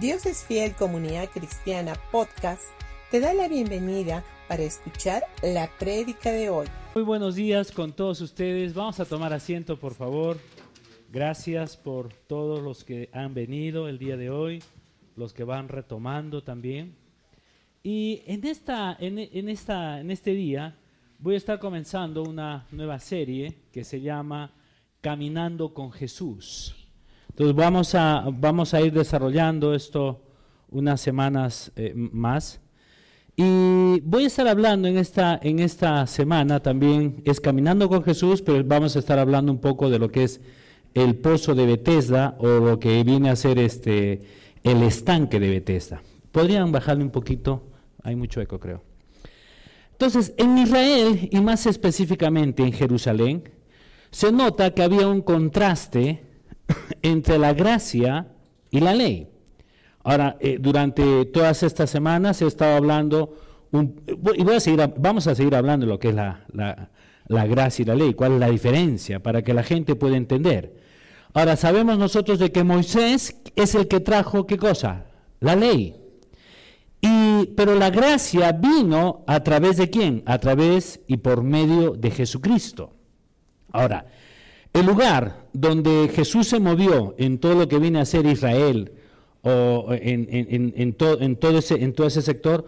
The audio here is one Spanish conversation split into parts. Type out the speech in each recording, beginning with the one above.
Dios es Fiel Comunidad Cristiana Podcast te da la bienvenida para escuchar la prédica de hoy. Muy buenos días con todos ustedes. Vamos a tomar asiento, por favor. Gracias por todos los que han venido el día de hoy, los que van retomando también. Y en, esta, en, en, esta, en este día voy a estar comenzando una nueva serie que se llama Caminando con Jesús. Entonces vamos a, vamos a ir desarrollando esto unas semanas eh, más. Y voy a estar hablando en esta, en esta semana también, es Caminando con Jesús, pero vamos a estar hablando un poco de lo que es el pozo de Bethesda o lo que viene a ser este, el estanque de Bethesda. ¿Podrían bajarle un poquito? Hay mucho eco, creo. Entonces, en Israel y más específicamente en Jerusalén, se nota que había un contraste entre la gracia y la ley. Ahora, eh, durante todas estas semanas he estado hablando, y voy a seguir, vamos a seguir hablando de lo que es la, la, gracia y la ley, cuál es la diferencia, para que la gente pueda entender. Ahora, sabemos nosotros de que Moisés es el que trajo, ¿qué cosa? La ley. Y, pero la gracia vino a través de quién? A través y por medio de Jesucristo. Ahora, el lugar donde Jesús se movió en todo lo que viene a ser Israel, o en, todo ese, sector,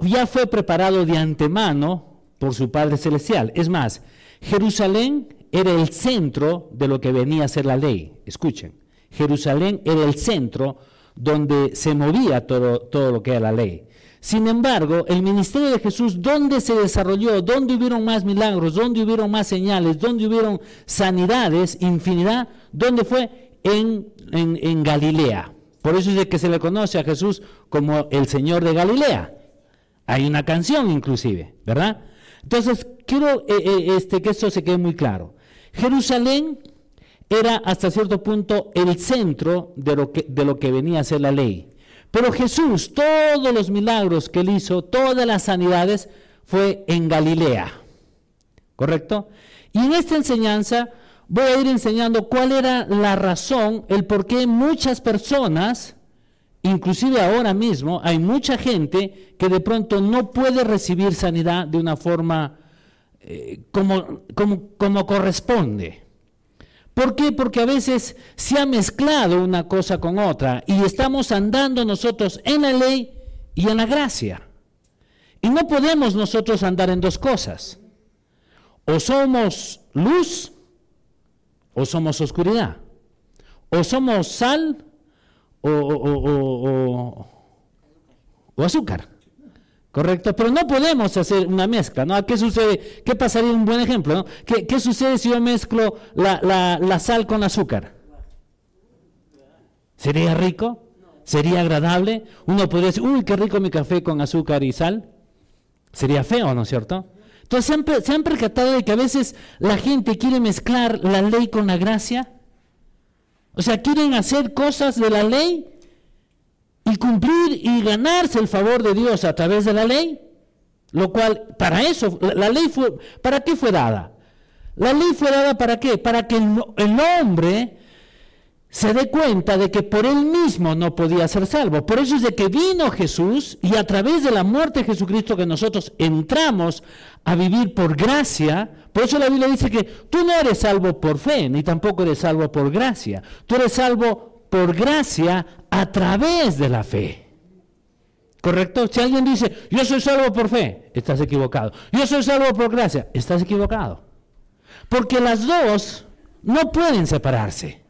ya fue preparado de antemano por su Padre Celestial. Es más, Jerusalén era el centro de lo que venía a ser la ley. Escuchen, Jerusalén era el centro donde se movía todo lo que era la ley. Sin embargo, el ministerio de Jesús, ¿dónde se desarrolló? ¿Dónde hubieron más milagros? ¿Dónde hubieron más señales? ¿Dónde hubieron sanidades? Infinidad. ¿Dónde fue? En, Galilea. Por eso es de que se le conoce a Jesús como el Señor de Galilea. Hay una canción inclusive, ¿verdad? Entonces, quiero eh, eh, este, que esto se quede muy claro. Jerusalén era hasta cierto punto el centro de lo que, de lo que venía a ser la ley. Pero Jesús, todos los milagros que él hizo, todas las sanidades, fue en Galilea. ¿Correcto? Y en esta enseñanza voy a ir enseñando cuál era la razón, el por qué muchas personas, inclusive ahora mismo, hay mucha gente que de pronto no puede recibir sanidad de una forma eh, como, como, como corresponde. ¿Por qué? Porque a veces se ha mezclado una cosa con otra y estamos andando nosotros en la ley y en la gracia. Y no podemos nosotros andar en dos cosas. O somos luz o somos oscuridad. O somos sal o, azúcar. Correcto, pero no podemos hacer una mezcla, ¿no? ¿Qué sucede? ¿Qué pasaría? Un buen ejemplo, ¿no? ¿Qué, sucede si yo mezclo la, sal con azúcar? ¿Sería rico? ¿Sería agradable? Uno podría decir, uy, qué rico mi café con azúcar y sal. Sería feo, ¿no es cierto? Entonces, ¿se han, ¿se han percatado de que a veces la gente quiere mezclar la ley con la gracia? O sea, quieren hacer cosas de la ley y cumplir y ganarse el favor de Dios a través de la ley. Lo cual, para eso, la, ley fue, ¿para qué fue dada? La ley fue dada para qué? Para que el, el hombre se dé cuenta de que por él mismo no podía ser salvo. Por eso es de que vino Jesús y a través de la muerte de Jesucristo que nosotros entramos a vivir por gracia. Por eso la Biblia dice que tú no eres salvo por fe, ni tampoco eres salvo por gracia. Tú eres salvo por gracia a través de la fe. ¿Correcto? Si alguien dice, yo soy salvo por fe, estás equivocado. Yo soy salvo por gracia, estás equivocado. Porque las dos no pueden separarse.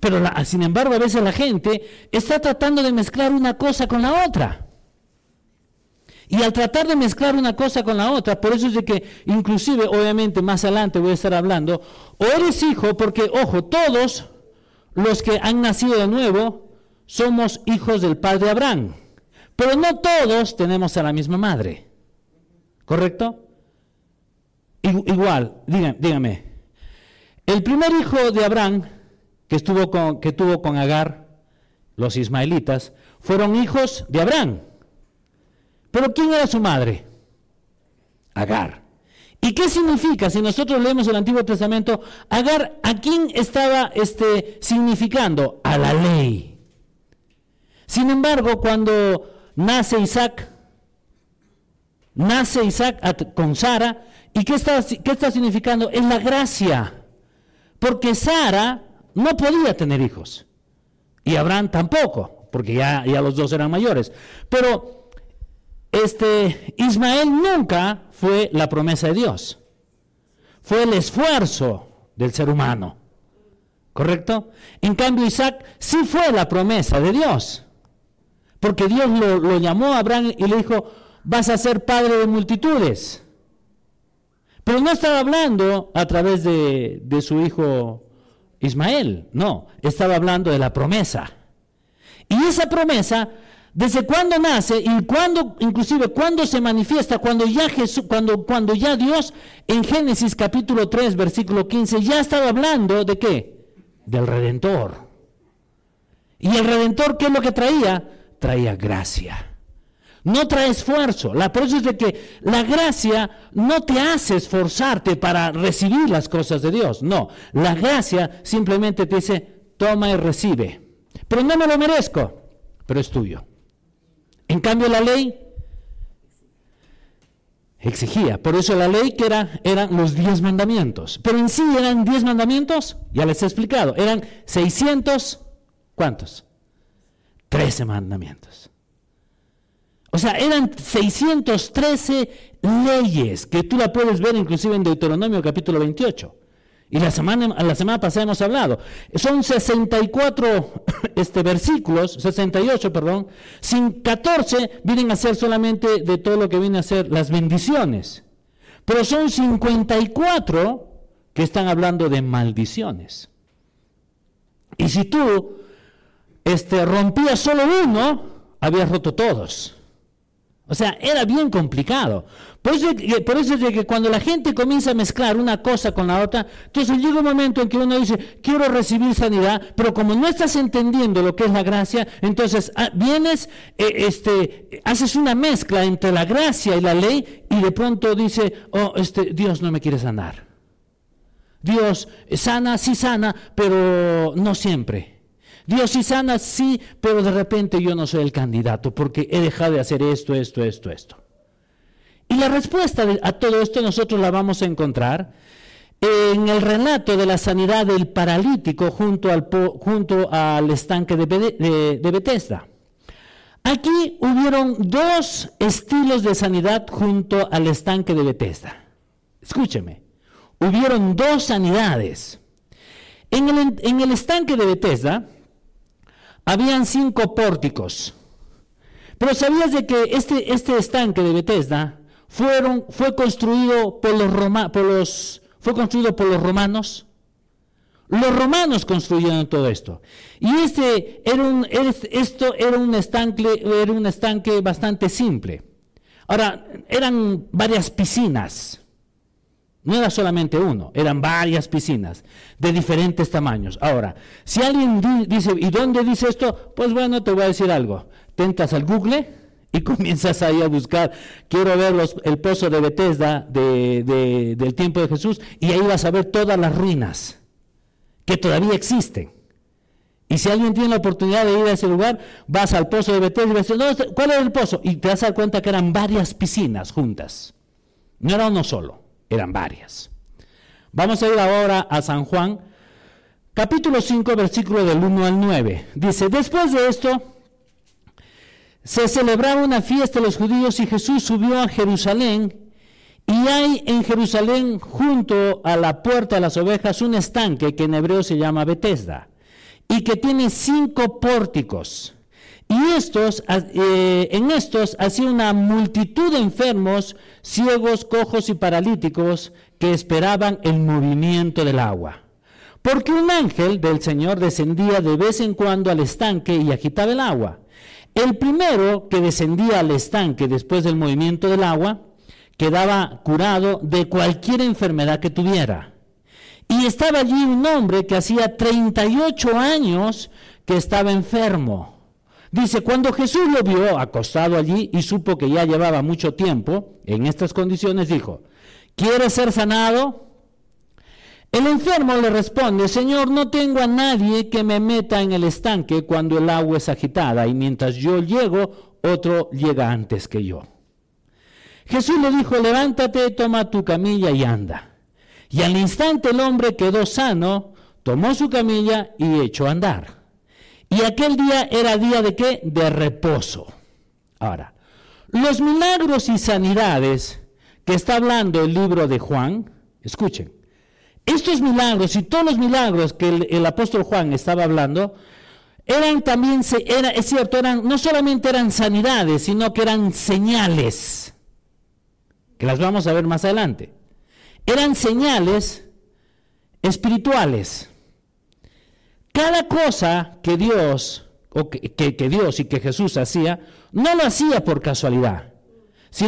Pero sin embargo, a veces la gente está tratando de mezclar una cosa con la otra. Y al tratar de mezclar una cosa con la otra, por eso es de que inclusive, obviamente, más adelante voy a estar hablando, o eres hijo, porque, ojo, todos los que han nacido de nuevo somos hijos del padre Abraham. Pero no todos tenemos a la misma madre. ¿Correcto? Igual, dígame, El primer hijo de Abraham que, estuvo con, que tuvo con Agar, los ismaelitas, fueron hijos de Abraham. Pero ¿quién era su madre? Agar. ¿Y qué significa? Si nosotros leemos el Antiguo Testamento, Agar, ¿a quién estaba este, significando? A la ley. Sin embargo, cuando nace Isaac, nace Isaac con Sara, ¿y qué está, qué está significando? Es la gracia. Porque Sara no podía tener hijos. Y Abraham tampoco, porque ya, ya los dos eran mayores. Pero este Ismael nunca fue la promesa de Dios. Fue el esfuerzo del ser humano. ¿Correcto? En cambio, Isaac sí fue la promesa de Dios. Porque Dios lo, llamó a Abraham y le dijo, vas a ser padre de multitudes. Pero no estaba hablando a través de, de su hijo Ismael, no, estaba hablando de la promesa. Y esa promesa, desde cuándo nace y cuándo, inclusive cuándo se manifiesta, cuando ya Jesús, cuando, cuando ya Dios en Génesis capítulo 3, versículo 15, ya estaba hablando de qué? Del Redentor. Y el Redentor, ¿qué es lo que traía? Traía gracia. No trae esfuerzo. La por es de que la gracia no te hace esforzarte para recibir las cosas de Dios. No, la gracia simplemente te dice, toma y recibe. Pero no me lo merezco, pero es tuyo. En cambio la ley exigía. Por eso la ley que era, eran los diez mandamientos. Pero en sí eran diez mandamientos, ya les he explicado, eran 600, ¿cuántos? Trece mandamientos. O sea, eran 613 leyes que tú la puedes ver inclusive en Deuteronomio capítulo 28. Y la semana, la semana pasada hemos hablado. Son 64 este, versículos, 68, perdón. Sin 14 vienen a ser solamente de todo lo que viene a ser las bendiciones. Pero son 54 que están hablando de maldiciones. Y si tú este, rompías solo uno, habías roto todos. O sea, era bien complicado. Por eso, por eso es de que cuando la gente comienza a mezclar una cosa con la otra, entonces llega un momento en que uno dice, quiero recibir sanidad, pero como no estás entendiendo lo que es la gracia, entonces ah, vienes, eh, este, haces una mezcla entre la gracia y la ley y de pronto dice, oh, este, Dios no me quiere sanar. Dios sana, sí sana, pero no siempre. Dios sí sana, sí, pero de repente yo no soy el candidato porque he dejado de hacer esto, esto, esto, esto. Y la respuesta a todo esto nosotros la vamos a encontrar en el relato de la sanidad del paralítico junto al, junto al estanque de, Bethesda. Aquí hubieron dos estilos de sanidad junto al estanque de Bethesda. Escúcheme, hubieron dos sanidades. En el, en el estanque de Bethesda, habían cinco pórticos. Pero ¿sabías de que este, este estanque de Bethesda fue, construido por los Roma, por los, fue construido por los romanos? Los romanos construyeron todo esto. Y este era un, esto era un, estanque, era un estanque bastante simple. Ahora, eran varias piscinas. No era solamente uno, eran varias piscinas de diferentes tamaños. Ahora, si alguien dice, ¿y dónde dice esto? Pues bueno, te voy a decir algo. Tentas al Google y comienzas ahí a buscar, quiero ver el pozo de Bethesda del tiempo de Jesús, y ahí vas a ver todas las ruinas que todavía existen. Y si alguien tiene la oportunidad de ir a ese lugar, vas al pozo de Bethesda y vas a decir, ¿cuál es el pozo? Y te das a dar cuenta que eran varias piscinas juntas. No era uno solo eran varias. Vamos a ir ahora a San Juan, capítulo 5, versículo del 1 al 9. Dice, después de esto, se celebraba una fiesta de los judíos y Jesús subió a Jerusalén. Y hay en Jerusalén, junto a la puerta de las ovejas, un estanque que en hebreo se llama Betesda, y que tiene cinco pórticos. Y estos, eh, en estos hacía una multitud de enfermos, ciegos, cojos y paralíticos que esperaban el movimiento del agua. Porque un ángel del Señor descendía de vez en cuando al estanque y agitaba el agua. El primero que descendía al estanque después del movimiento del agua quedaba curado de cualquier enfermedad que tuviera. Y estaba allí un hombre que hacía 38 años que estaba enfermo. Dice, cuando Jesús lo vio acostado allí y supo que ya llevaba mucho tiempo en estas condiciones, dijo, ¿quieres ser sanado? El enfermo le responde, Señor, no tengo a nadie que me meta en el estanque cuando el agua es agitada y mientras yo llego, otro llega antes que yo. Jesús le dijo, levántate, toma tu camilla y anda. Y al instante el hombre quedó sano, tomó su camilla y echó a andar. Y aquel día era día de qué? De reposo. Ahora, los milagros y sanidades que está hablando el libro de Juan, escuchen, estos milagros y todos los milagros que el, apóstol Juan estaba hablando, eran también, era, es cierto, eran, no solamente eran sanidades, sino que eran señales, que las vamos a ver más adelante. Eran señales espirituales. Cada cosa que Dios, o que Dios y que Jesús hacía, no lo hacía por casualidad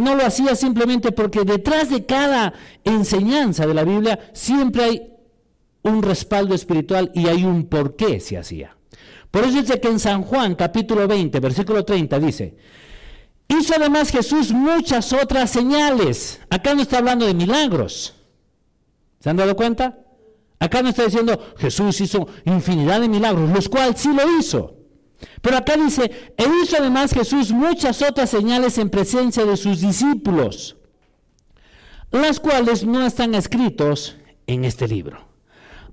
no lo hacía simplemente porque detrás de cada enseñanza de la Biblia siempre hay un respaldo espiritual y hay un por qué se hacía. Por eso dice que en San Juan capítulo 20, versículo 30 dice, hizo además Jesús muchas otras señales. Acá no está hablando de milagros. ¿Se han dado cuenta? Acá no está diciendo Jesús hizo infinidad de milagros, los cuales sí lo hizo. Pero acá dice, e hizo además Jesús muchas otras señales en presencia de sus discípulos, las cuales no están escritos en este libro.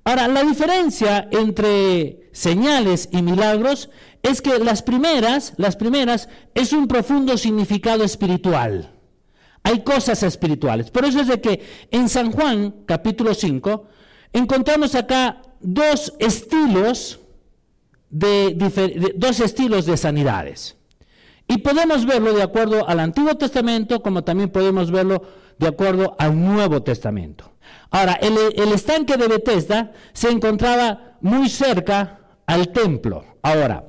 Ahora, la diferencia entre señales y milagros es que las primeras, las primeras, es un profundo significado espiritual. Hay cosas espirituales. Por eso es de que en San Juan, capítulo 5, encontramos acá dos estilos de, dos estilos de sanidades. Y podemos verlo de acuerdo al Antiguo Testamento como también podemos verlo de acuerdo al Nuevo Testamento. Ahora, el, el, estanque de Bethesda se encontraba muy cerca al templo. Ahora,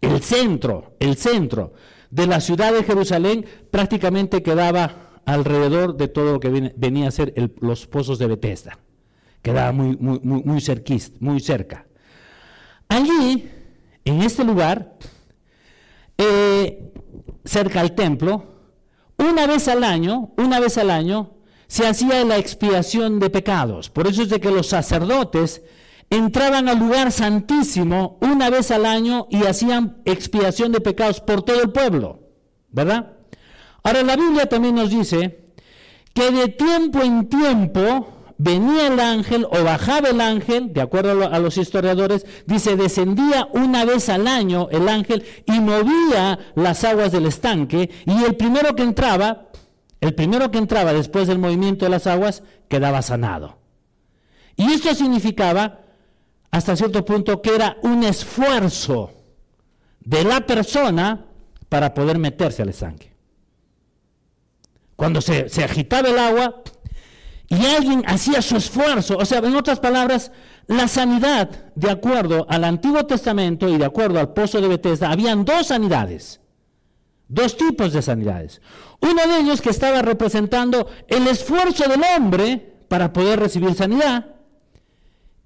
el centro, el centro de la ciudad de Jerusalén prácticamente quedaba alrededor de todo lo que venía a ser los pozos de Bethesda. Quedaba muy, muy, muy, muy, muy cerca. Allí, en este lugar, eh, cerca al templo, una vez al año, una vez al año, se hacía la expiación de pecados. Por eso es de que los sacerdotes entraban al lugar santísimo una vez al año y hacían expiación de pecados por todo el pueblo, ¿verdad? Ahora la Biblia también nos dice que de tiempo en tiempo venía el ángel o bajaba el ángel, de acuerdo a los historiadores, dice, descendía una vez al año el ángel y movía las aguas del estanque y el primero que entraba, el primero que entraba después del movimiento de las aguas, quedaba sanado. Y esto significaba, hasta cierto punto, que era un esfuerzo de la persona para poder meterse al estanque. Cuando se, agitaba el agua, y alguien hacía su esfuerzo. O sea, en otras palabras, la sanidad, de acuerdo al Antiguo Testamento y de acuerdo al pozo de Bethesda, habían dos sanidades. Dos tipos de sanidades. Uno de ellos que estaba representando el esfuerzo del hombre para poder recibir sanidad.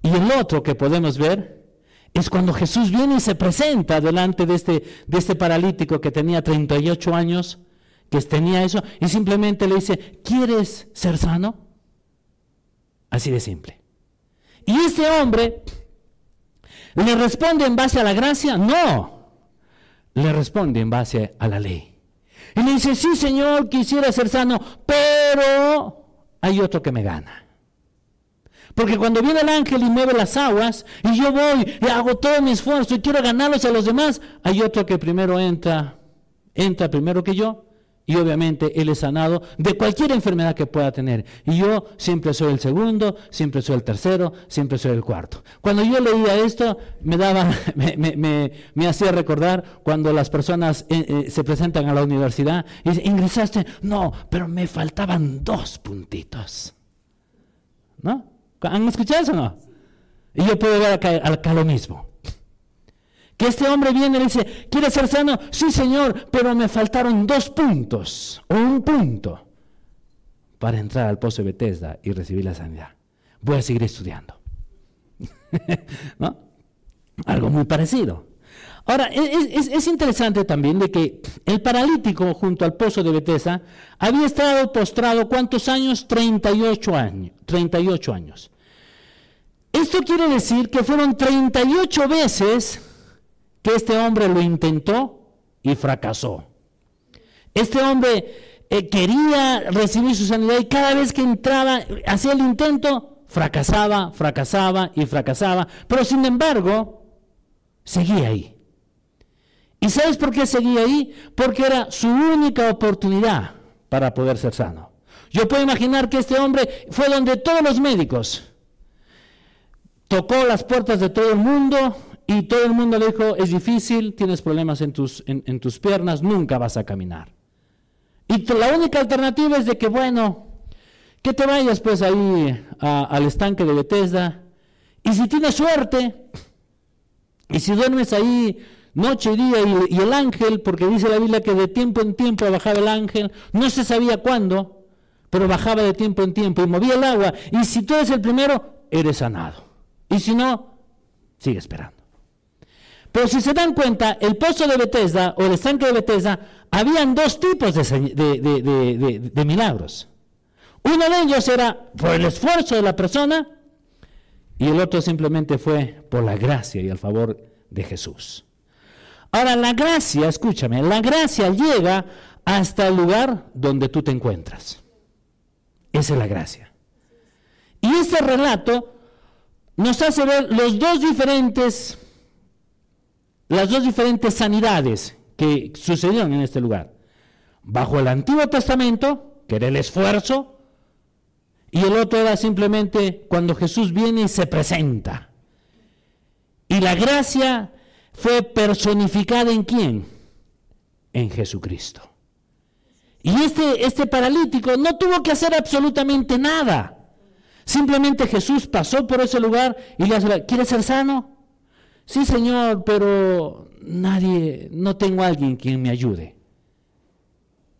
Y el otro que podemos ver es cuando Jesús viene y se presenta delante de este, de este paralítico que tenía 38 años, que tenía eso, y simplemente le dice, ¿quieres ser sano? Así de simple. ¿Y este hombre le responde en base a la gracia? No. Le responde en base a la ley. Y le dice, sí Señor, quisiera ser sano, pero hay otro que me gana. Porque cuando viene el ángel y mueve las aguas, y yo voy y hago todo mi esfuerzo y quiero ganarlos a los demás, hay otro que primero entra, entra primero que yo, y obviamente Él es sanado de cualquier enfermedad que pueda tener. Y yo siempre soy el segundo, siempre soy el tercero, siempre soy el cuarto. Cuando yo leía esto, me, daba, me, hacía recordar cuando las personas eh, eh, se presentan a la universidad y dicen, ingresaste, no, pero me faltaban dos puntitos. ¿No? ¿Han escuchado eso o no? Y yo puedo ver acá, acá lo mismo. Que este hombre viene y dice, ¿quiere ser sano? Sí, Señor, pero me faltaron dos puntos o un punto para entrar al pozo de Bethesda y recibir la sanidad. Voy a seguir estudiando. Algo muy parecido. Ahora, es, es, interesante también de que el paralítico junto al pozo de Bethesda había estado postrado, ¿cuántos años? 38 años. 38 años. Esto quiere decir que fueron 38 veces que este hombre lo intentó y fracasó. Este hombre eh, quería recibir su sanidad y cada vez que entraba, hacía el intento, fracasaba, fracasaba y fracasaba. Pero sin embargo, seguía ahí. ¿Y sabes por qué seguía ahí? Porque era su única oportunidad para poder ser sano. Yo puedo imaginar que este hombre fue donde todos los médicos tocó las puertas de todo el mundo y todo el mundo le dijo, es difícil, tienes problemas en tus, en, tus piernas, nunca vas a caminar. Y la única alternativa es de que, bueno, que te vayas pues ahí al estanque de Bethesda y si tienes suerte y si duermes ahí noche y día y, y, el ángel, porque dice la Biblia que de tiempo en tiempo bajaba el ángel, no se sabía cuándo, pero bajaba de tiempo en tiempo y movía el agua. Y si tú eres el primero, eres sanado. Y si no, sigue esperando. Pero si se dan cuenta, el pozo de Bethesda o el estanque de Bethesda, habían dos tipos de, milagros. Uno de ellos era por el esfuerzo de la persona y el otro simplemente fue por la gracia y el favor de Jesús. Ahora, la gracia, escúchame, la gracia llega hasta el lugar donde tú te encuentras. Esa es la gracia. Y este relato nos hace ver los dos diferentes, las dos diferentes sanidades que sucedieron en este lugar. Bajo el Antiguo Testamento, que era el esfuerzo, y el otro era simplemente cuando Jesús viene y se presenta. Y la gracia fue personificada en quién? En Jesucristo. Y este, este paralítico no tuvo que hacer absolutamente nada. Simplemente Jesús pasó por ese lugar y le dijo, ¿quieres ser sano? Sí, Señor, pero nadie, no tengo a alguien quien me ayude.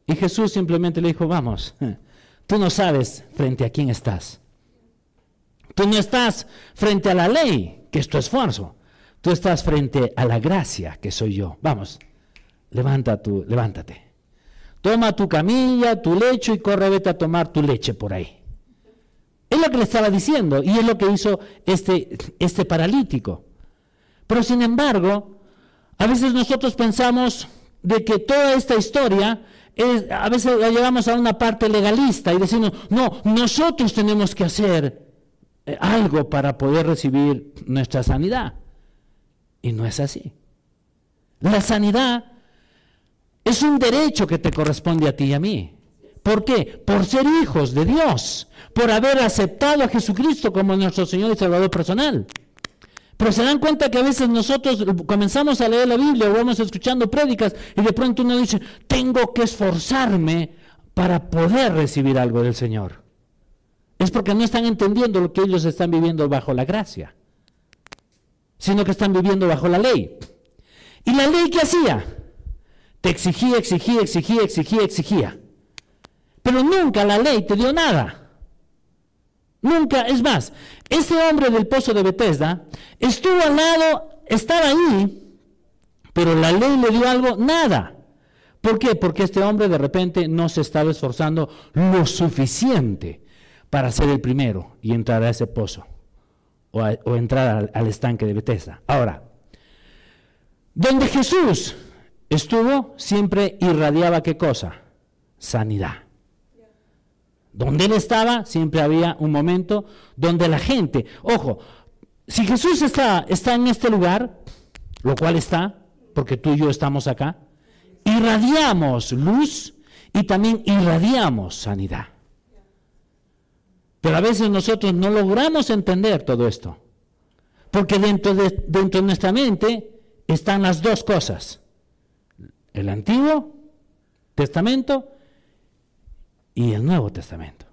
Y Jesús simplemente le dijo, vamos, tú no sabes frente a quién estás. Tú no estás frente a la ley, que es tu esfuerzo. Tú estás frente a la gracia, que soy yo. Vamos, levanta tu, levántate. Toma tu camilla, tu lecho y corre, vete a tomar tu leche por ahí. Es lo que le estaba diciendo y es lo que hizo este, este paralítico. Pero sin embargo, a veces nosotros pensamos de que toda esta historia es, a veces la llevamos a una parte legalista y decimos, no, nosotros tenemos que hacer eh, algo para poder recibir nuestra sanidad. Y no es así. La sanidad es un derecho que te corresponde a ti y a mí. ¿Por qué? Por ser hijos de Dios, por haber aceptado a Jesucristo como nuestro Señor y Salvador personal. Pero se dan cuenta que a veces nosotros comenzamos a leer la Biblia o vamos escuchando prédicas y de pronto uno dice, tengo que esforzarme para poder recibir algo del Señor. Es porque no están entendiendo lo que ellos están viviendo bajo la gracia, sino que están viviendo bajo la ley. ¿Y la ley qué hacía? Te exigía, exigía, exigía, exigía, exigía. Pero nunca la ley te dio nada. Nunca, es más, ese hombre del pozo de Bethesda estuvo al lado, estaba ahí, pero la ley le dio algo, nada. ¿Por qué? Porque este hombre de repente no se estaba esforzando lo suficiente para ser el primero y entrar a ese pozo o, entrar al, al estanque de Bethesda. Ahora, donde Jesús estuvo, siempre irradiaba qué cosa? Sanidad. Donde él estaba, siempre había un momento donde la gente, ojo, si Jesús está, está en este lugar, lo cual está, porque tú y yo estamos acá, irradiamos luz y también irradiamos sanidad. Pero a veces nosotros no logramos entender todo esto, porque dentro de, dentro de nuestra mente están las dos cosas, el Antiguo Testamento y el Nuevo Testamento.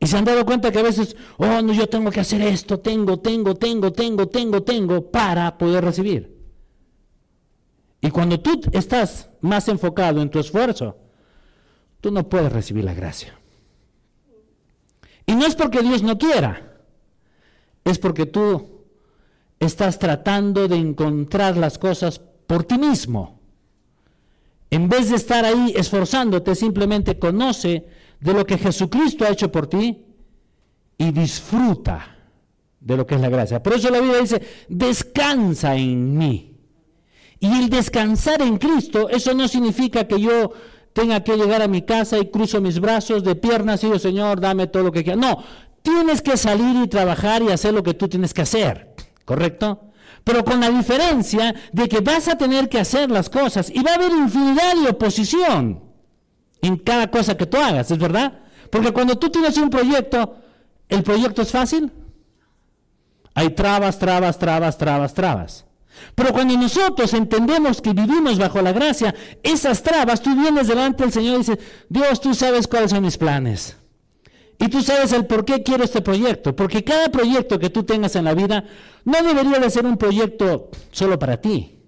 Y se han dado cuenta que a veces, oh, no, yo tengo que hacer esto, tengo, tengo, tengo, tengo, tengo, tengo, para poder recibir. Y cuando tú estás más enfocado en tu esfuerzo, tú no puedes recibir la gracia. Y no es porque Dios no quiera, es porque tú estás tratando de encontrar las cosas por ti mismo. En vez de estar ahí esforzándote, simplemente conoce de lo que Jesucristo ha hecho por ti y disfruta de lo que es la gracia. Por eso la Biblia dice, descansa en mí. Y el descansar en Cristo, eso no significa que yo tenga que llegar a mi casa y cruzo mis brazos de piernas y digo, Señor, dame todo lo que quieras. No, tienes que salir y trabajar y hacer lo que tú tienes que hacer, ¿correcto? Pero con la diferencia de que vas a tener que hacer las cosas y va a haber infinidad de oposición en cada cosa que tú hagas, ¿es verdad? Porque cuando tú tienes un proyecto, ¿el proyecto es fácil? Hay trabas, trabas, trabas, trabas, trabas. Pero cuando nosotros entendemos que vivimos bajo la gracia, esas trabas, tú vienes delante del Señor y dices, Dios, tú sabes cuáles son mis planes. Y tú sabes el por qué quiero este proyecto. Porque cada proyecto que tú tengas en la vida no debería de ser un proyecto solo para ti.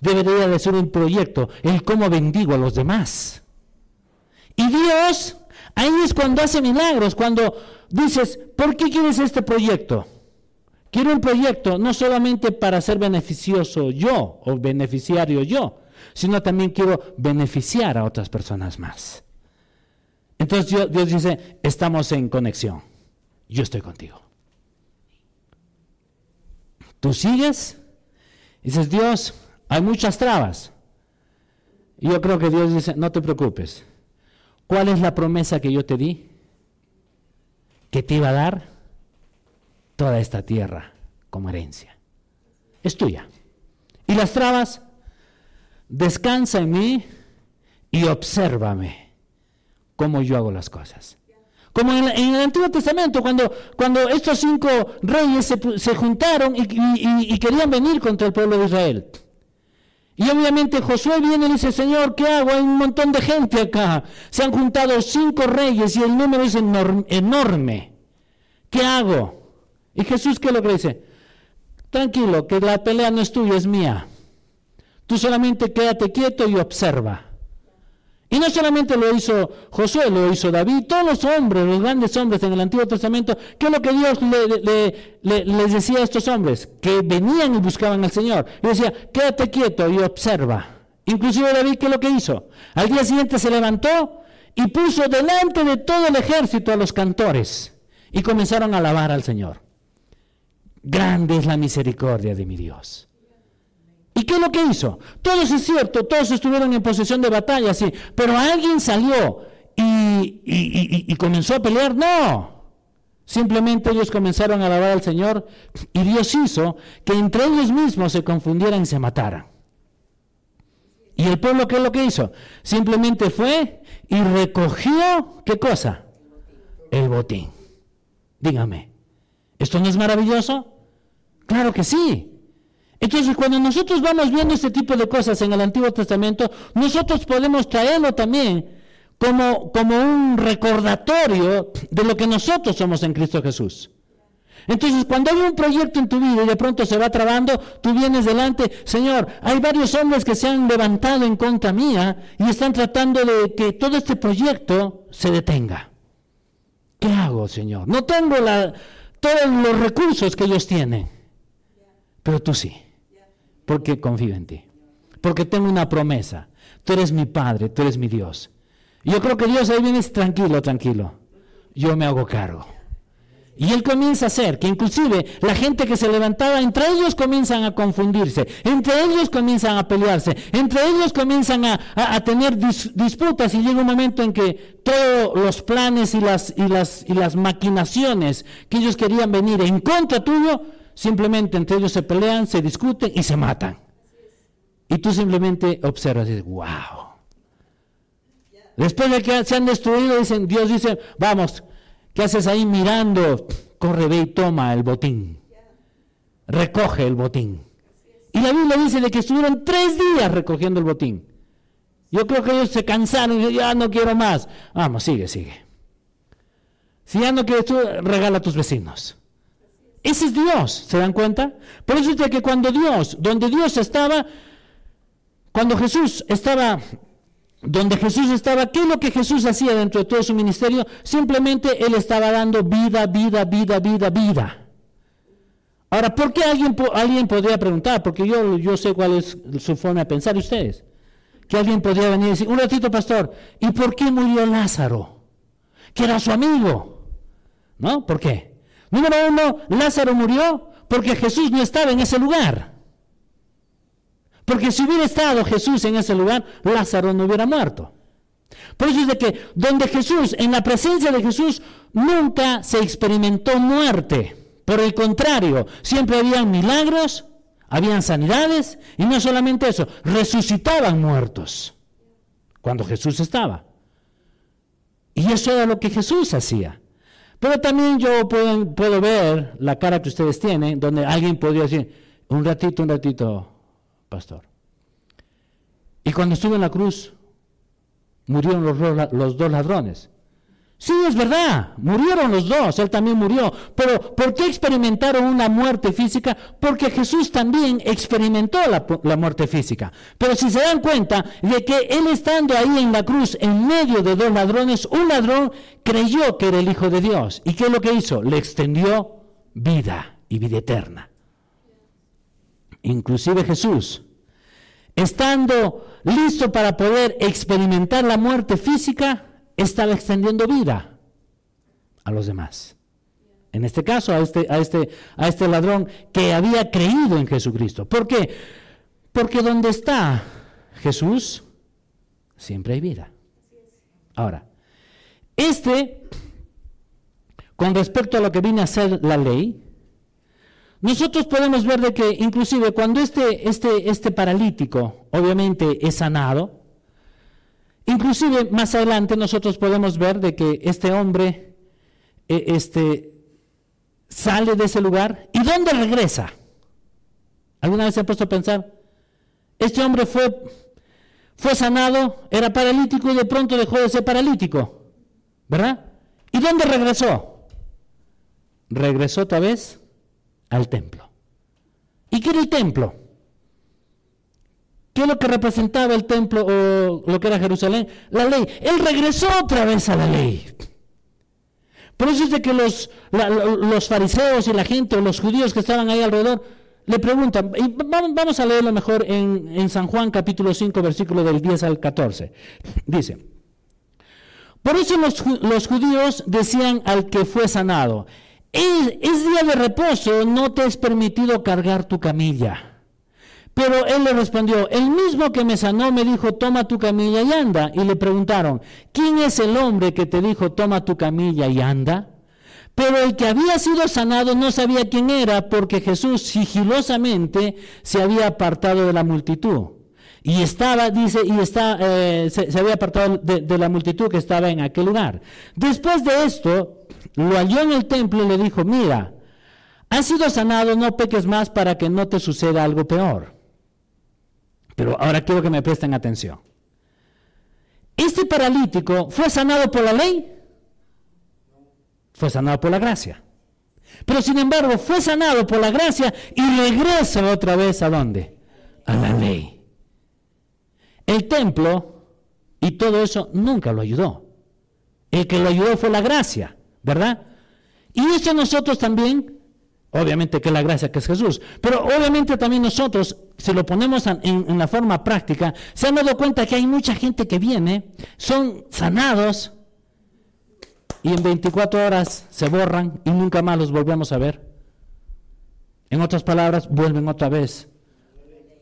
Debería de ser un proyecto el cómo bendigo a los demás. Y Dios, ahí es cuando hace milagros, cuando dices, ¿por qué quieres este proyecto? Quiero un proyecto no solamente para ser beneficioso yo o beneficiario yo, sino también quiero beneficiar a otras personas más. Entonces Dios, dice, estamos en conexión, yo estoy contigo. Tú sigues, dices, Dios, hay muchas trabas. Y yo creo que Dios dice, no te preocupes. ¿Cuál es la promesa que yo te di? Que te iba a dar toda esta tierra como herencia. Es tuya. Y las trabas, descansa en mí y obsérvame cómo yo hago las cosas. Como en, el Antiguo Testamento, cuando, cuando estos cinco reyes se, juntaron y, querían venir contra el pueblo de Israel. Y obviamente Josué viene y dice, Señor, ¿qué hago? Hay un montón de gente acá. Se han juntado cinco reyes y el número es enorme. ¿Qué hago? ¿Y Jesús qué es lo que dice? Tranquilo, que la pelea no es tuya, es mía. Tú solamente quédate quieto y observa. No solamente lo hizo Josué, lo hizo David, todos los hombres, los grandes hombres en el Antiguo Testamento, ¿qué es lo que Dios les decía a estos hombres? Que venían y buscaban al Señor. Y decía, quédate quieto y observa. Inclusive David, ¿qué es lo que hizo? Al día siguiente se levantó y puso delante de todo el ejército a los cantores y comenzaron a alabar al Señor. Grande es la misericordia de mi Dios. ¿Y qué es lo que hizo? Todo es cierto, todos estuvieron en posesión de batalla, sí, pero alguien salió y, y, comenzó a pelear. No, simplemente ellos comenzaron a alabar al Señor y Dios hizo que entre ellos mismos se confundieran y se mataran. ¿Y el pueblo qué es lo que hizo? Simplemente fue y recogió, ¿qué cosa? El botín. Dígame. ¿Esto no es maravilloso? Claro que sí. Entonces, cuando nosotros vamos viendo este tipo de cosas en el Antiguo Testamento, nosotros podemos traerlo también como, como un recordatorio de lo que nosotros somos en Cristo Jesús. Entonces, cuando hay un proyecto en tu vida y de pronto se va trabando, tú vienes delante, Señor, hay varios hombres que se han levantado en contra mía y están tratando de que todo este proyecto se detenga. ¿Qué hago, Señor? No tengo todos los recursos que ellos tienen. Pero tú sí, porque confío en ti. Porque tengo una promesa. Tú eres mi Padre, tú eres mi Dios. Y yo creo que Dios ahí viene tranquilo, tranquilo. Yo me hago cargo. Y él comienza a hacer que inclusive la gente que se levantaba, entre ellos comienzan a confundirse, entre ellos comienzan a pelearse, entre ellos comienzan a, tener disputas y llega un momento en que todos los planes y las, y, las, y las maquinaciones que ellos querían venir en contra tuyo, simplemente entre ellos se pelean, se discuten y se matan. Y tú simplemente observas y dices, wow. Después de que se han destruido, dicen, Dios dice, vamos, ¿Qué haces ahí mirando? Corre, ve y toma el botín. Recoge el botín. Y la Biblia dice de que estuvieron tres días recogiendo el botín. Yo creo que ellos se cansaron y ya no quiero más. Vamos, sigue, sigue. Si ya no quieres tú, regala a tus vecinos. Ese es Dios, ¿se dan cuenta? Por eso es que cuando Dios, donde Dios estaba, cuando Jesús estaba donde Jesús estaba, ¿qué es lo que Jesús hacía dentro de todo su ministerio? Simplemente Él estaba dando vida, vida, vida, vida, vida. Ahora, ¿por qué alguien, alguien podría preguntar? Porque yo, yo sé cuál es su forma de pensar ustedes. Que alguien podría venir y decir, un ratito, pastor, ¿y por qué murió Lázaro? Que era su amigo. ¿No? ¿Por qué? Número uno, Lázaro murió porque Jesús no estaba en ese lugar. Porque si hubiera estado Jesús en ese lugar, Lázaro no hubiera muerto. Por eso es de que donde Jesús, en la presencia de Jesús, nunca se experimentó muerte. Por el contrario, siempre habían milagros, habían sanidades y no solamente eso, resucitaban muertos cuando Jesús estaba. Y eso era lo que Jesús hacía. Pero también yo puedo, puedo, ver la cara que ustedes tienen, donde alguien podría decir, un ratito, un ratito, pastor. Y cuando estuvo en la cruz, murieron los, los dos ladrones. Sí, es verdad, murieron los dos, él también murió. Pero ¿por qué experimentaron una muerte física? Porque Jesús también experimentó la, muerte física. Pero si se dan cuenta de que él estando ahí en la cruz, en medio de dos ladrones, un ladrón creyó que era el Hijo de Dios. ¿Y qué es lo que hizo? Le extendió vida y vida eterna. Inclusive Jesús, estando listo para poder experimentar la muerte física, estaba extendiendo vida a los demás. En este caso, a este, a este, a este ladrón que había creído en Jesucristo. ¿Por qué? Porque donde está Jesús, siempre hay vida. Ahora, este, con respecto a lo que viene a ser la ley, nosotros podemos ver de que inclusive cuando este, este, este paralítico obviamente es sanado, Inclusive más adelante nosotros podemos ver de que este hombre eh, este, sale de ese lugar y ¿dónde regresa? ¿Alguna vez se ha puesto a pensar? Este hombre fue, fue sanado, era paralítico y de pronto dejó de ser paralítico, ¿verdad? ¿Y dónde regresó? Regresó otra vez al templo. ¿Y qué era el templo? ¿Qué es lo que representaba el templo o lo que era Jerusalén? La ley. Él regresó otra vez a la ley. Por eso es de que los, los fariseos y la gente o los judíos que estaban ahí alrededor le preguntan, y vamos a leerlo mejor en, en San Juan capítulo 5 versículo del 10 al 14. Dice, por eso los, los judíos decían al que fue sanado, es, es día de reposo, no te es permitido cargar tu camilla. Pero él le respondió, el mismo que me sanó me dijo, toma tu camilla y anda. Y le preguntaron, ¿quién es el hombre que te dijo, toma tu camilla y anda? Pero el que había sido sanado no sabía quién era porque Jesús sigilosamente se había apartado de la multitud. Y estaba, dice, y está, eh, se, había apartado de, de la multitud que estaba en aquel lugar. Después de esto, lo halló en el templo y le dijo, mira, has sido sanado, no peques más para que no te suceda algo peor. Pero ahora quiero que me presten atención. ¿Este paralítico fue sanado por la ley? Fue sanado por la gracia. Pero sin embargo, fue sanado por la gracia y regresa otra vez a dónde? A la ley. El templo y todo eso nunca lo ayudó. El que lo ayudó fue la gracia, ¿verdad? Y eso nosotros también Obviamente que la gracia que es Jesús. Pero obviamente también nosotros, si lo ponemos en, la forma práctica, se han dado cuenta que hay mucha gente que viene, son sanados y en 24 horas se borran y nunca más los volvemos a ver. En otras palabras, vuelven otra vez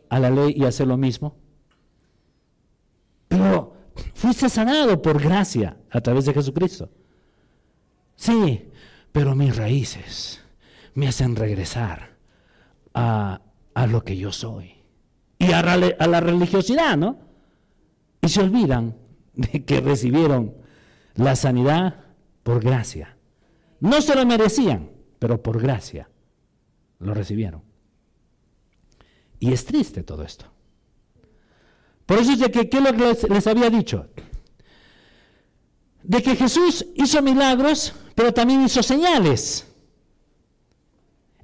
a la ley y hacer lo mismo. Pero fuiste sanado por gracia a través de Jesucristo. Sí, pero mis raíces me hacen regresar a, lo que yo soy. Y a, a la religiosidad, ¿no? Y se olvidan de que recibieron la sanidad por gracia. No se lo merecían, pero por gracia lo recibieron. Y es triste todo esto. Por eso es de que, ¿qué les, había dicho? De que Jesús hizo milagros, pero también hizo señales.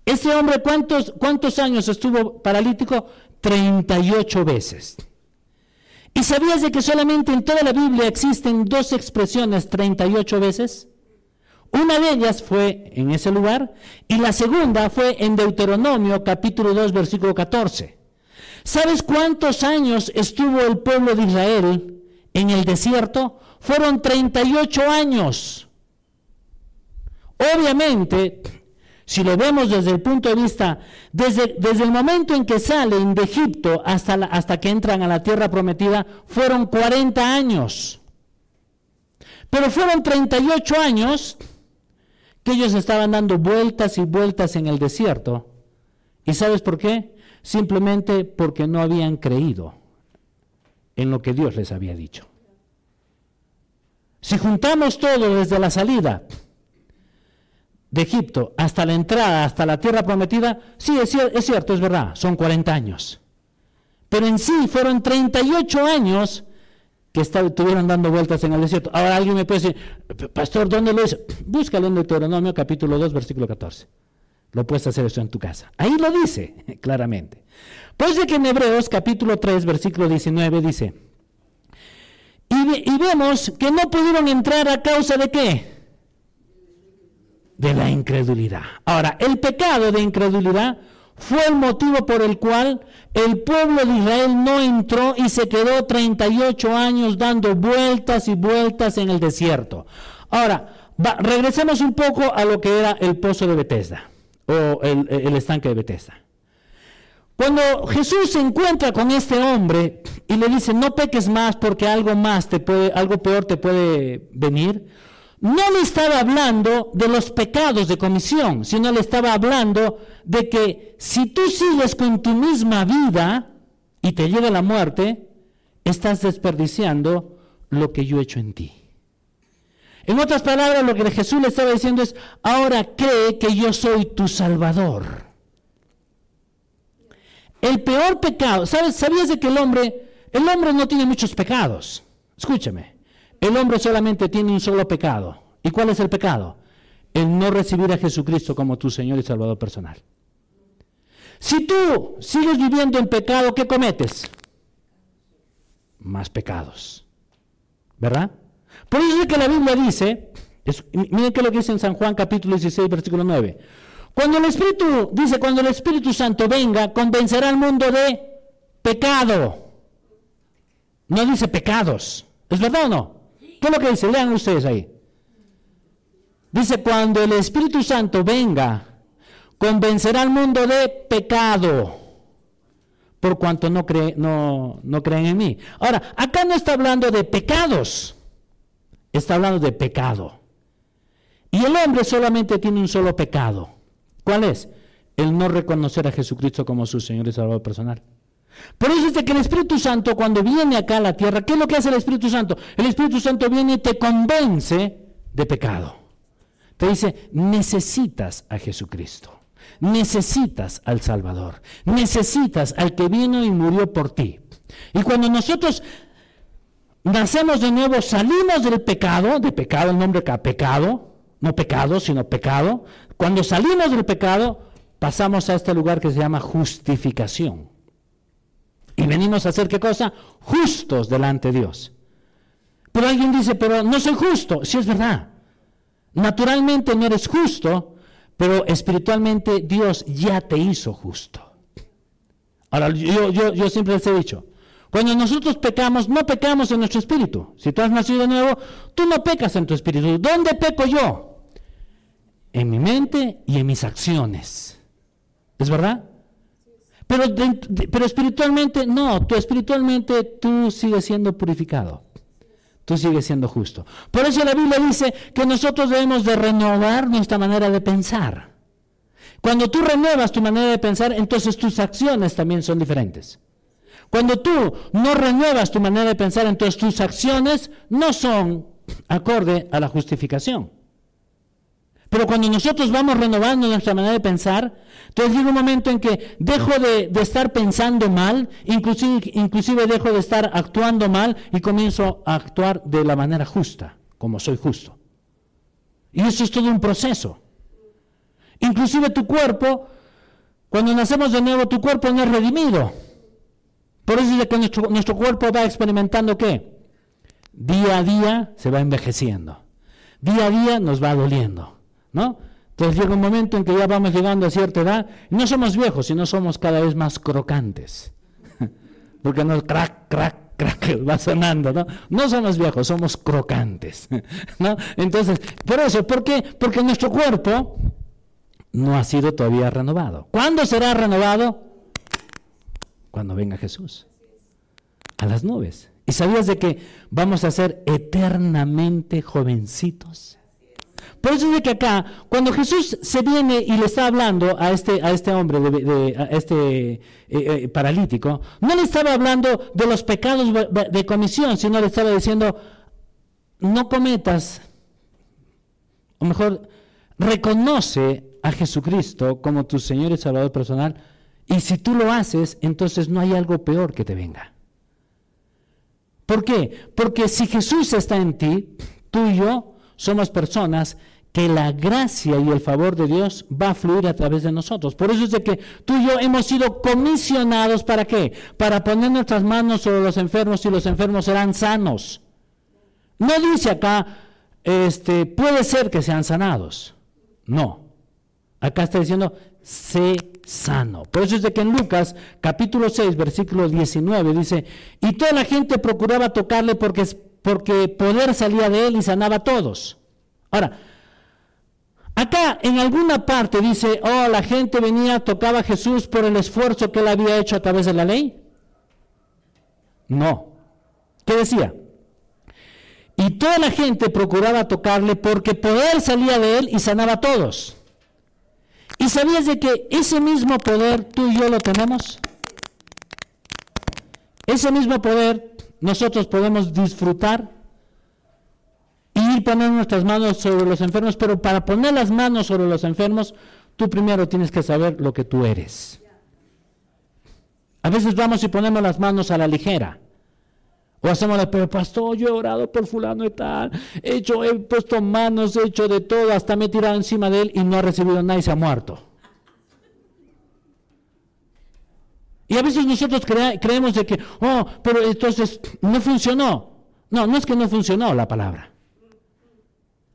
Ese hombre, ¿cuántos, cuántos años estuvo paralítico? 38 veces. ¿Y sabías de que solamente en toda la Biblia existen dos expresiones 38 veces? Una de ellas fue en ese lugar y la segunda fue en Deuteronomio capítulo 2 versículo 14. ¿Sabes cuántos años estuvo el pueblo de Israel en el desierto? Fueron 38 años. Obviamente Si lo vemos desde el punto de vista, desde, desde el momento en que salen de Egipto hasta, hasta que entran a la tierra prometida, fueron 40 años. Pero fueron 38 años que ellos estaban dando vueltas y vueltas en el desierto. ¿Y sabes por qué? Simplemente porque no habían creído en lo que Dios les había dicho. Si juntamos todo desde la salida de Egipto hasta la entrada, hasta la tierra prometida, sí, es, cierto, es verdad, son 40 años. Pero en sí fueron 38 años que estuvieron dando vueltas en el desierto. Ahora alguien me puede decir, pastor, ¿dónde lo hizo? Búscalo en Deuteronomio capítulo 2, versículo 14. Lo puedes hacer eso en tu casa. Ahí lo dice claramente. Pues de que en Hebreos capítulo 3, versículo 19 dice, y vemos que no pudieron entrar a causa de qué? De la incredulidad. Ahora, el pecado de incredulidad fue el motivo por el cual el pueblo de Israel no entró y se quedó 38 años dando vueltas y vueltas en el desierto. Ahora, regresemos un poco a lo que era el pozo de Bethesda o el, estanque de Bethesda. Cuando Jesús se encuentra con este hombre y le dice, no peques más porque algo más te puede, algo peor te puede venir, no le estaba hablando de los pecados de comisión, sino le estaba hablando de que si tú sigues con tu misma vida y te lleva la muerte, estás desperdiciando lo que yo he hecho en ti. En otras palabras, lo que Jesús le estaba diciendo es, ahora cree que yo soy tu Salvador. El peor pecado, ¿sabes? ¿Sabías de que el hombre, el hombre no tiene muchos pecados? Escúchame. El hombre solamente tiene un solo pecado. ¿Y cuál es el pecado? El no recibir a Jesucristo como tu Señor y Salvador personal. Si tú sigues viviendo en pecado, ¿qué cometes? Más pecados. ¿Verdad? Por eso es que la Biblia dice, miren qué lo que dice en San Juan capítulo 16, versículo 9. Cuando el Espíritu, dice, cuando el Espíritu Santo venga, convencerá al mundo de pecado. No dice pecados. ¿Es verdad o no? ¿Qué es lo que dice? Lean ustedes ahí. Dice, cuando el Espíritu Santo venga, convencerá al mundo de pecado, por cuanto no, cree, no, no creen en mí. Ahora, acá no está hablando de pecados, está hablando de pecado. Y el hombre solamente tiene un solo pecado. ¿Cuál es? El no reconocer a Jesucristo como su Señor y Salvador personal. Por eso es de que el Espíritu Santo cuando viene acá a la tierra, ¿qué es lo que hace el Espíritu Santo? El Espíritu Santo viene y te convence de pecado. Te dice, necesitas a Jesucristo. Necesitas al Salvador. Necesitas al que vino y murió por ti. Y cuando nosotros nacemos de nuevo, salimos del pecado, de pecado, el nombre acá, pecado, no pecado, sino pecado. Cuando salimos del pecado, pasamos a este lugar que se llama justificación. Y venimos a hacer qué cosa? Justos delante de Dios. Pero alguien dice, pero no soy justo. Sí es verdad. Naturalmente no eres justo, pero espiritualmente Dios ya te hizo justo. Ahora, yo, yo, yo siempre les he dicho, cuando nosotros pecamos, no pecamos en nuestro espíritu. Si tú has nacido de nuevo, tú no pecas en tu espíritu. ¿Dónde peco yo? En mi mente y en mis acciones. ¿Es verdad? Pero, pero espiritualmente, no, tú espiritualmente tú sigues siendo purificado. Tú sigues siendo justo. Por eso la Biblia dice que nosotros debemos de renovar nuestra manera de pensar. Cuando tú renuevas tu manera de pensar, entonces tus acciones también son diferentes. Cuando tú no renuevas tu manera de pensar, entonces tus acciones no son acorde a la justificación. Pero cuando nosotros vamos renovando nuestra manera de pensar, entonces llega un momento en que dejo de, estar pensando mal, inclusive, dejo de estar actuando mal y comienzo a actuar de la manera justa, como soy justo. Y eso es todo un proceso. Inclusive tu cuerpo, cuando nacemos de nuevo, tu cuerpo no es redimido. Por eso es que nuestro cuerpo va experimentando qué? Día a día se va envejeciendo. Día a día nos va doliendo. ¿No? Entonces llega un momento en que ya vamos llegando a cierta edad, y no somos viejos, sino somos cada vez más crocantes. Porque nos crack, crack, crack va sonando, ¿no? No somos viejos, somos crocantes, ¿no? Entonces, por eso, ¿por qué? Porque nuestro cuerpo no ha sido todavía renovado. ¿Cuándo será renovado? Cuando venga Jesús. A las nubes. ¿Y sabías de que vamos a ser eternamente jovencitos? Por eso es de que acá, cuando Jesús se viene y le está hablando a este, a este hombre, de, a este eh, eh, paralítico, no le estaba hablando de los pecados de comisión, sino le estaba diciendo, no cometas, o mejor, reconoce a Jesucristo como tu Señor y Salvador personal, y si tú lo haces, entonces no hay algo peor que te venga. ¿Por qué? Porque si Jesús está en ti, tú y yo somos personas que la gracia y el favor de Dios va a fluir a través de nosotros. Por eso es de que tú y yo hemos sido comisionados para qué? Para poner nuestras manos sobre los enfermos y los enfermos serán sanos. No dice acá, este, puede ser que sean sanados. No. Acá está diciendo, sé sano. Por eso es de que en Lucas capítulo 6, versículo 19 dice, y toda la gente procuraba tocarle porque, porque poder salía de él y sanaba a todos. Ahora, Acá en alguna parte dice, oh, la gente venía, tocaba a Jesús por el esfuerzo que él había hecho a través de la ley. No. ¿Qué decía? Y toda la gente procuraba tocarle porque poder salía de él y sanaba a todos. ¿Y sabías de que ese mismo poder tú y yo lo tenemos? Ese mismo poder nosotros podemos disfrutar y poner nuestras manos sobre los enfermos, pero para poner las manos sobre los enfermos, tú primero tienes que saber lo que tú eres. A veces vamos y ponemos las manos a la ligera. O hacemos la, pero pastor, yo he orado por fulano y tal, he hecho, he puesto manos, he hecho de todo, hasta me he tirado encima de él y no ha recibido nada y se ha muerto. Y a veces nosotros creemos de que, oh, pero entonces no funcionó. No, no es que no funcionó la palabra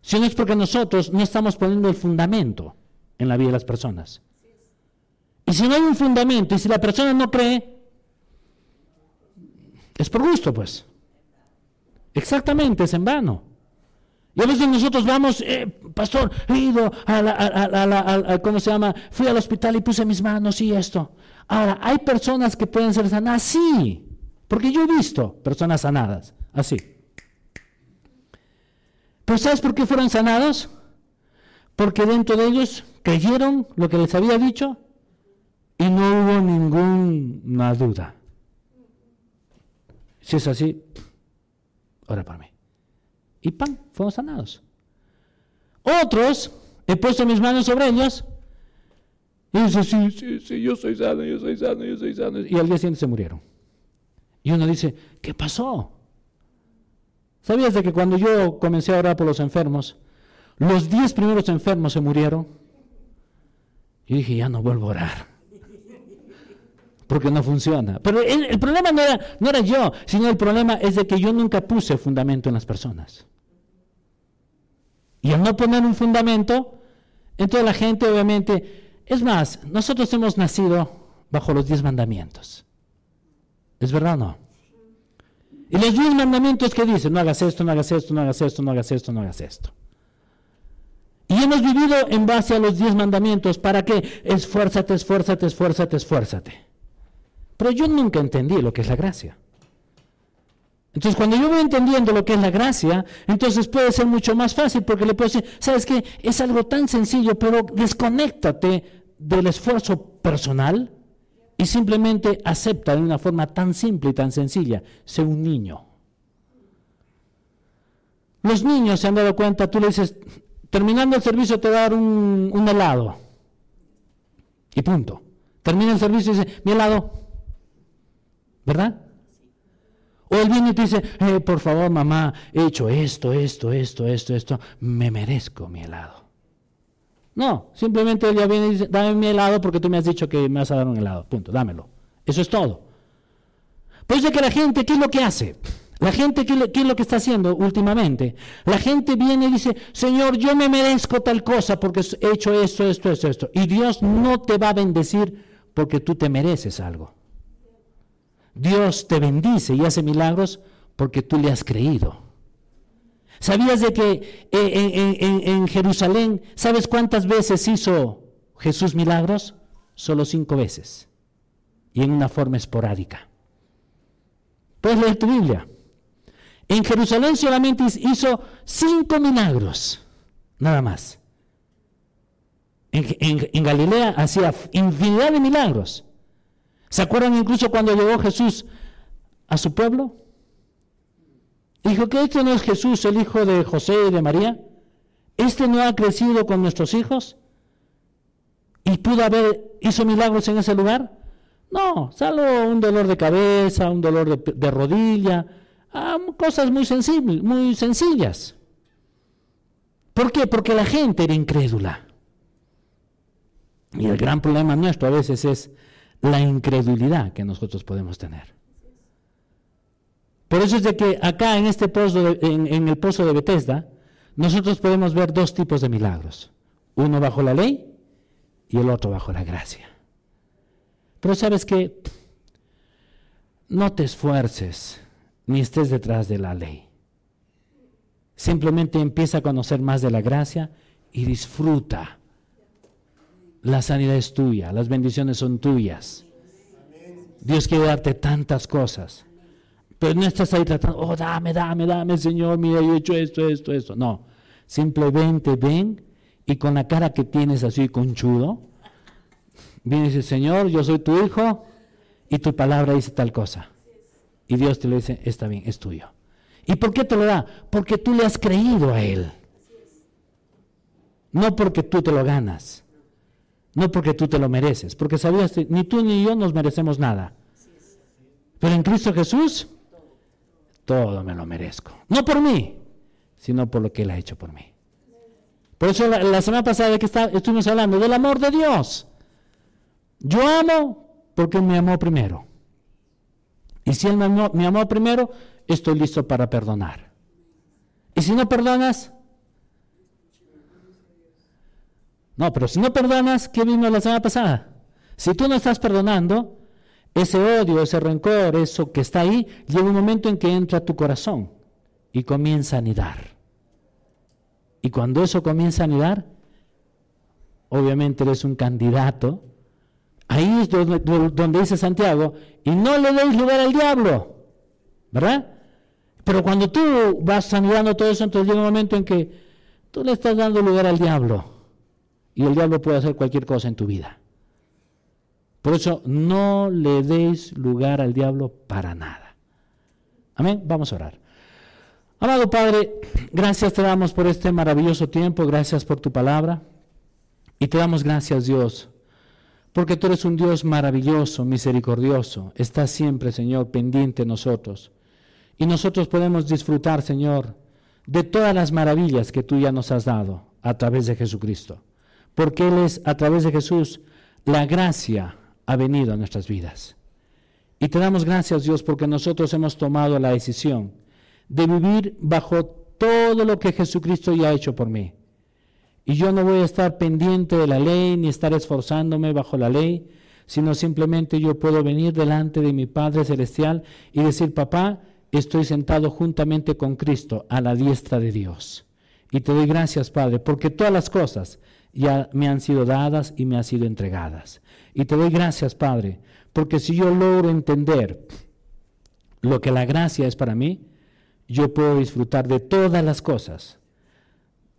sino es porque nosotros no estamos poniendo el fundamento en la vida de las personas. Y si no hay un fundamento y si la persona no cree, es por gusto, pues. Exactamente, es en vano. Y a veces nosotros vamos, eh, pastor, he ido a la, a, ¿cómo se llama? Fui al hospital y puse mis manos y esto. Ahora, ¿hay personas que pueden ser sanadas? Sí, porque yo he visto personas sanadas, así. Pero ¿sabes por qué fueron sanados? Porque dentro de ellos creyeron lo que les había dicho y no hubo ninguna duda. Si es así, ora para mí. Y ¡pam! Fueron sanados. Otros, he puesto mis manos sobre ellos y dice, sí, sí, sí, yo soy sano, yo soy sano, yo soy sano. Y al día siguiente se murieron. Y uno dice, ¿qué pasó? ¿Sabías de que cuando yo comencé a orar por los enfermos, los diez primeros enfermos se murieron? Y dije, ya no vuelvo a orar. Porque no funciona. Pero el, problema no era, no era yo, sino el problema es de que yo nunca puse fundamento en las personas. Y al no poner un fundamento, entonces la gente obviamente... Es más, nosotros hemos nacido bajo los diez mandamientos. ¿Es verdad o no? Y los diez mandamientos que dicen, no hagas esto, no hagas esto, no hagas esto, no hagas esto, no hagas esto. Y hemos vivido en base a los diez mandamientos. ¿Para qué? Esfuérzate, esfuérzate, esfuérzate, esfuérzate. Pero yo nunca entendí lo que es la gracia. Entonces, cuando yo voy entendiendo lo que es la gracia, entonces puede ser mucho más fácil porque le puedo decir, ¿sabes qué? Es algo tan sencillo, pero desconéctate del esfuerzo personal y simplemente acepta de una forma tan simple y tan sencilla, sé un niño. Los niños se han dado cuenta, tú le dices, terminando el servicio te va a dar un, helado. Y punto. Termina el servicio y dice, mi helado. ¿Verdad? O él viene y te dice, eh, por favor mamá, he hecho esto, esto, esto, esto, esto, me merezco mi helado. No, simplemente ella viene y dice, dame mi helado porque tú me has dicho que me vas a dar un helado. Punto, dámelo. Eso es todo. Pues de que la gente, ¿qué es lo que hace? La gente, ¿qué, es lo que está haciendo últimamente? La gente viene y dice, Señor, yo me merezco tal cosa porque he hecho esto, esto, esto, esto. Y Dios no te va a bendecir porque tú te mereces algo. Dios te bendice y hace milagros porque tú le has creído. ¿Sabías de que eh, en, Jerusalén, ¿sabes cuántas veces hizo Jesús milagros? Solo cinco veces y en una forma esporádica. Puedes leer tu Biblia. En Jerusalén solamente hizo cinco milagros, nada más. En, Galilea hacía infinidad de milagros. ¿Se acuerdan incluso cuando llegó Jesús a su pueblo? Dijo que este no es Jesús, el hijo de José y de María. Este no ha crecido con nuestros hijos y pudo haber, hizo milagros en ese lugar. No, salvo un dolor de cabeza, un dolor de, rodilla, ah, cosas muy, muy sencillas. ¿Por qué? Porque la gente era incrédula. Y el gran problema nuestro a veces es la incredulidad que nosotros podemos tener. Por eso es de que acá en este pozo, en, el pozo de Bethesda, nosotros podemos ver dos tipos de milagros. Uno bajo la ley y el otro bajo la gracia. Pero sabes que no te esfuerces ni estés detrás de la ley. Simplemente empieza a conocer más de la gracia y disfruta la sanidad es tuya, las bendiciones son tuyas. Dios quiere darte tantas cosas. Pero no estás ahí tratando, oh, dame, dame, dame, Señor, mira, yo he hecho esto, esto, esto. No, simplemente ven y con la cara que tienes así conchudo, viene y dice, Señor, yo soy tu hijo y tu palabra dice tal cosa. Y Dios te lo dice, está bien, es tuyo. ¿Y por qué te lo da? Porque tú le has creído a Él. No porque tú te lo ganas. No porque tú te lo mereces, porque sabías, ni tú ni yo nos merecemos nada. Pero en Cristo Jesús, todo me lo merezco. No por mí, sino por lo que Él ha hecho por mí. Por eso la, semana pasada que estuvimos hablando del amor de Dios. Yo amo porque me amó primero. Y si Él me amó, me amó primero, estoy listo para perdonar. Y si no perdonas, No, pero si no perdonas, ¿qué vimos la semana pasada? Si tú no estás perdonando, ese odio, ese rencor, eso que está ahí, llega un momento en que entra a tu corazón y comienza a anidar. Y cuando eso comienza a anidar, obviamente eres un candidato. Ahí es donde, dice Santiago, y no le deis lugar al diablo, ¿verdad? Pero cuando tú vas anidando todo eso, entonces llega un momento en que tú le estás dando lugar al diablo y el diablo puede hacer cualquier cosa en tu vida. Por eso no le deis lugar al diablo para nada. Amén. Vamos a orar. Amado Padre, gracias te damos por este maravilloso tiempo, gracias por tu palabra. Y te damos gracias, Dios, porque tú eres un Dios maravilloso, misericordioso. Estás siempre, Señor, pendiente de nosotros. Y nosotros podemos disfrutar, Señor, de todas las maravillas que tú ya nos has dado a través de Jesucristo porque Él es, a través de Jesús, la gracia ha venido a nuestras vidas. Y te damos gracias, Dios, porque nosotros hemos tomado la decisión de vivir bajo todo lo que Jesucristo ya ha hecho por mí. Y yo no voy a estar pendiente de la ley ni estar esforzándome bajo la ley, sino simplemente yo puedo venir delante de mi Padre Celestial y decir, papá, estoy sentado juntamente con Cristo a la diestra de Dios. Y te doy gracias, Padre, porque todas las cosas ya me han sido dadas y me han sido entregadas. Y te doy gracias, Padre, porque si yo logro entender lo que la gracia es para mí, yo puedo disfrutar de todas las cosas,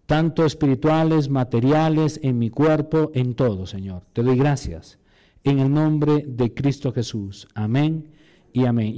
tanto espirituales, materiales, en mi cuerpo, en todo, Señor. Te doy gracias. En el nombre de Cristo Jesús. Amén y amén.